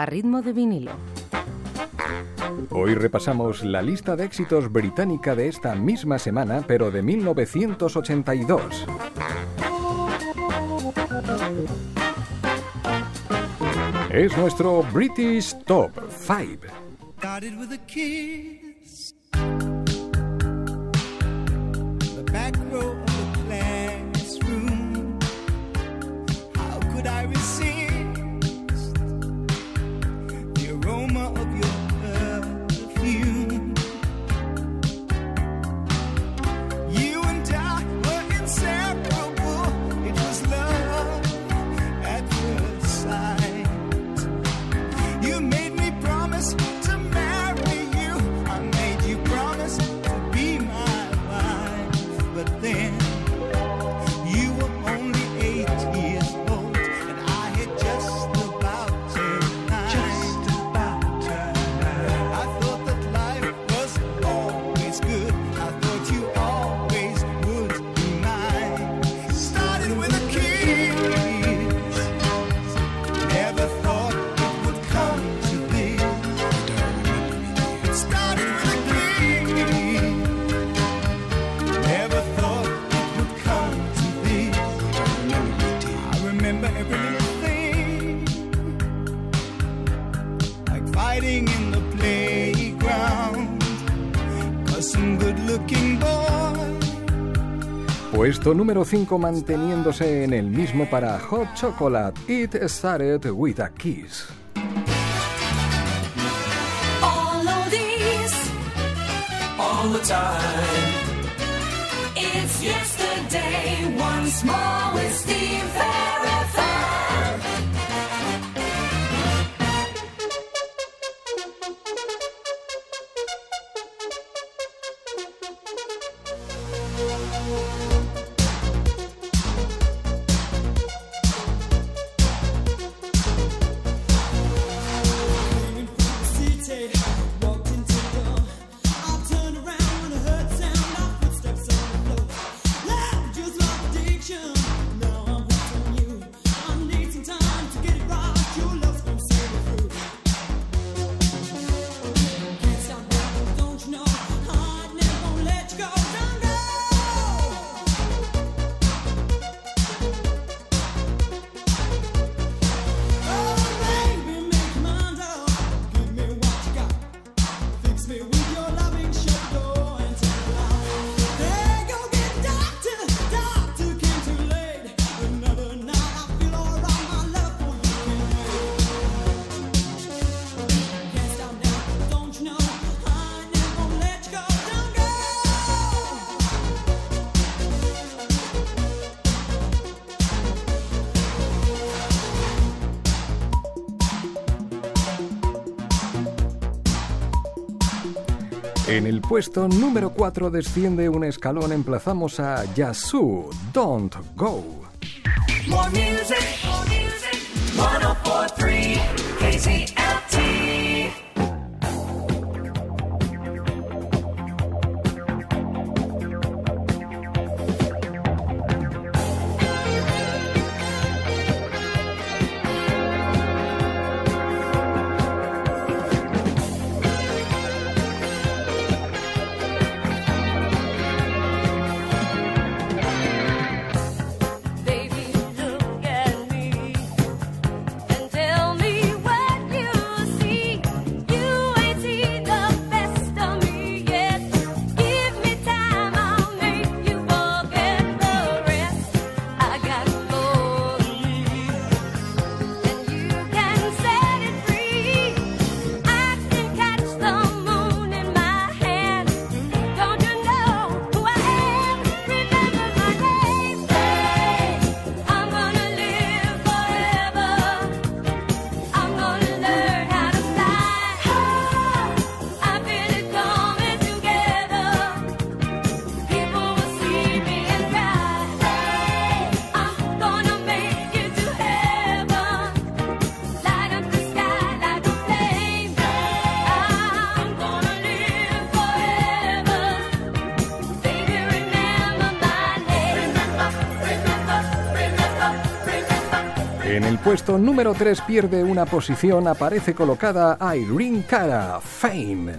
a ritmo de vinilo. Hoy repasamos la lista de éxitos británica de esta misma semana, pero de 1982. Es nuestro British Top 5. Puesto número 5 manteniéndose en el mismo para Hot Chocolate. It started with a kiss. All of these, all the time. It's yesterday once more with Steve. En el puesto número 4 desciende un escalón, emplazamos a Yasu, Don't Go. More music, more music, 1043, KCLT. En el puesto número 3 pierde una posición, aparece colocada Irene Cara, Fame.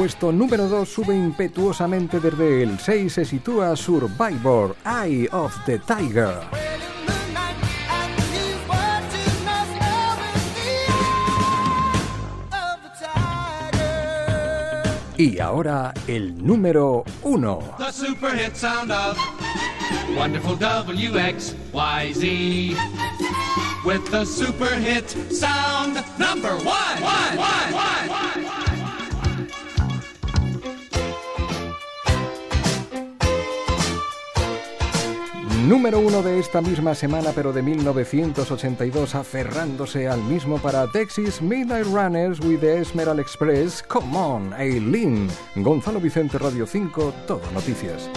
Puesto número 2 sube impetuosamente desde el 6 se sitúa Survivor, Eye of the Tiger. Y ahora el número 1. The super hit sound of wonderful WXYZ. With the super hit sound number 1. Número uno de esta misma semana, pero de 1982, aferrándose al mismo para Texas Midnight Runners with the Esmeral Express, Come On, Aileen. Gonzalo Vicente Radio 5, Todo Noticias.